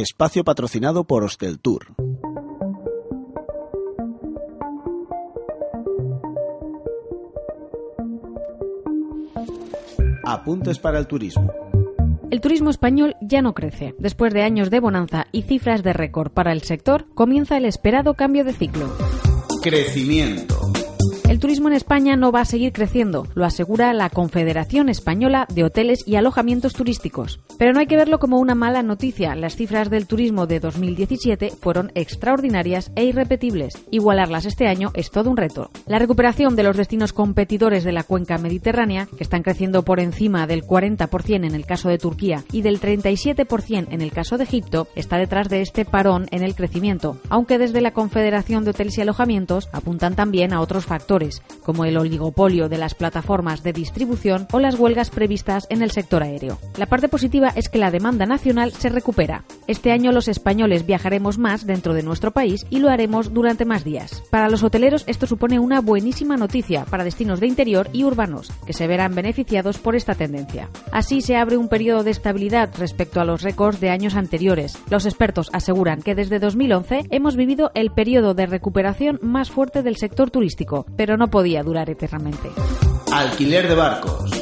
Espacio patrocinado por Hostel Tour. Apuntes para el turismo. El turismo español ya no crece. Después de años de bonanza y cifras de récord para el sector, comienza el esperado cambio de ciclo. Crecimiento. El turismo en España no va a seguir creciendo, lo asegura la Confederación Española de Hoteles y Alojamientos Turísticos. Pero no hay que verlo como una mala noticia. Las cifras del turismo de 2017 fueron extraordinarias e irrepetibles. Igualarlas este año es todo un reto. La recuperación de los destinos competidores de la cuenca mediterránea, que están creciendo por encima del 40% en el caso de Turquía y del 37% en el caso de Egipto, está detrás de este parón en el crecimiento, aunque desde la Confederación de Hoteles y Alojamientos apuntan también a otros factores como el oligopolio de las plataformas de distribución o las huelgas previstas en el sector aéreo. La parte positiva es que la demanda nacional se recupera. Este año los españoles viajaremos más dentro de nuestro país y lo haremos durante más días. Para los hoteleros esto supone una buenísima noticia para destinos de interior y urbanos, que se verán beneficiados por esta tendencia. Así se abre un periodo de estabilidad respecto a los récords de años anteriores. Los expertos aseguran que desde 2011 hemos vivido el periodo de recuperación más fuerte del sector turístico, pero no podía durar eternamente. Alquiler de barcos.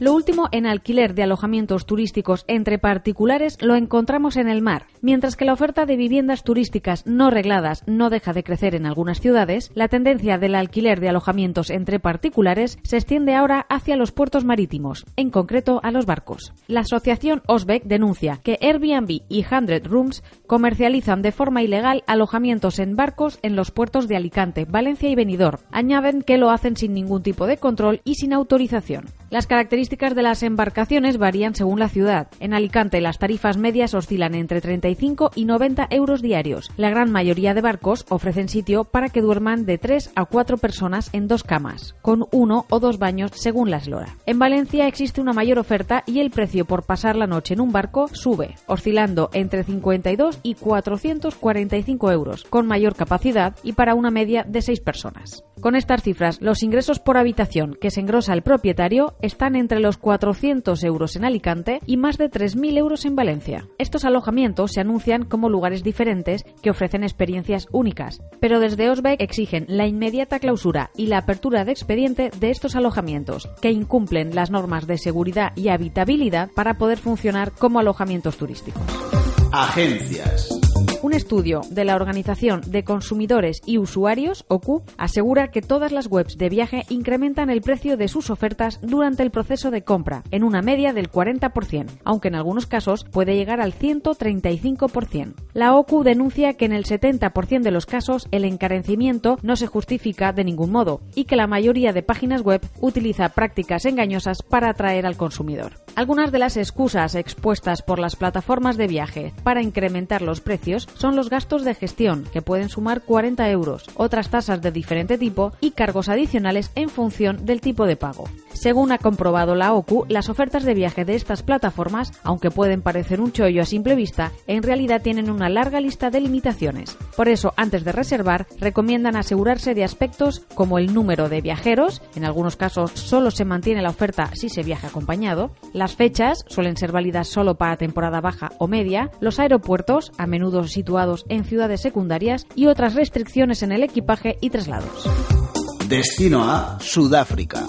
Lo último en alquiler de alojamientos turísticos entre particulares lo encontramos en el mar. Mientras que la oferta de viviendas turísticas no regladas no deja de crecer en algunas ciudades, la tendencia del alquiler de alojamientos entre particulares se extiende ahora hacia los puertos marítimos, en concreto a los barcos. La asociación Osbeck denuncia que Airbnb y Hundred Rooms comercializan de forma ilegal alojamientos en barcos en los puertos de Alicante, Valencia y Benidorm. Añaden que lo hacen sin ningún tipo de control y sin autorización. Las características de las embarcaciones varían según la ciudad. En Alicante las tarifas medias oscilan entre 35 y 90 euros diarios. La gran mayoría de barcos ofrecen sitio para que duerman de 3 a 4 personas en dos camas, con uno o dos baños según la eslora. En Valencia existe una mayor oferta y el precio por pasar la noche en un barco sube, oscilando entre 52 y 445 euros, con mayor capacidad y para una media de 6 personas. Con estas cifras, los ingresos por habitación que se engrosa el propietario están entre los 400 euros en Alicante y más de 3.000 euros en Valencia. Estos alojamientos se anuncian como lugares diferentes que ofrecen experiencias únicas, pero desde Osbeck exigen la inmediata clausura y la apertura de expediente de estos alojamientos, que incumplen las normas de seguridad y habitabilidad para poder funcionar como alojamientos turísticos. Agencias. Un estudio de la Organización de Consumidores y Usuarios, OCU, asegura que todas las webs de viaje incrementan el precio de sus ofertas durante el proceso de compra, en una media del 40%, aunque en algunos casos puede llegar al 135%. La OCU denuncia que en el 70% de los casos el encarecimiento no se justifica de ningún modo y que la mayoría de páginas web utiliza prácticas engañosas para atraer al consumidor. Algunas de las excusas expuestas por las plataformas de viaje para incrementar los precios son los gastos de gestión, que pueden sumar 40 euros, otras tasas de diferente tipo y cargos adicionales en función del tipo de pago. Según ha comprobado la OCU, las ofertas de viaje de estas plataformas, aunque pueden parecer un chollo a simple vista, en realidad tienen una larga lista de limitaciones. Por eso, antes de reservar, recomiendan asegurarse de aspectos como el número de viajeros, en algunos casos solo se mantiene la oferta si se viaja acompañado, las fechas suelen ser válidas solo para temporada baja o media, los aeropuertos, a menudo situados en ciudades secundarias, y otras restricciones en el equipaje y traslados. Destino a Sudáfrica.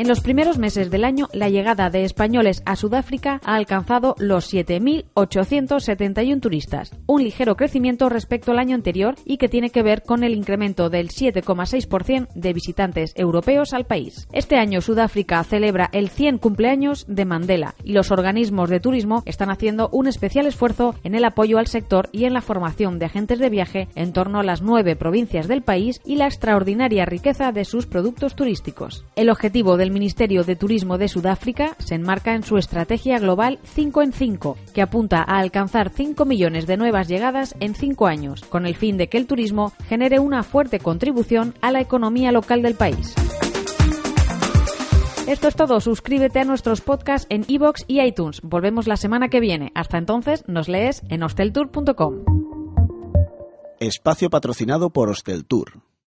En los primeros meses del año, la llegada de españoles a Sudáfrica ha alcanzado los 7.871 turistas, un ligero crecimiento respecto al año anterior y que tiene que ver con el incremento del 7,6% de visitantes europeos al país. Este año Sudáfrica celebra el 100 cumpleaños de Mandela y los organismos de turismo están haciendo un especial esfuerzo en el apoyo al sector y en la formación de agentes de viaje en torno a las nueve provincias del país y la extraordinaria riqueza de sus productos turísticos. El objetivo del el Ministerio de Turismo de Sudáfrica se enmarca en su estrategia global 5 en 5, que apunta a alcanzar 5 millones de nuevas llegadas en 5 años, con el fin de que el turismo genere una fuerte contribución a la economía local del país. Esto es todo. Suscríbete a nuestros podcasts en iVoox y iTunes. Volvemos la semana que viene. Hasta entonces, nos lees en hosteltour.com. Espacio patrocinado por Hosteltour.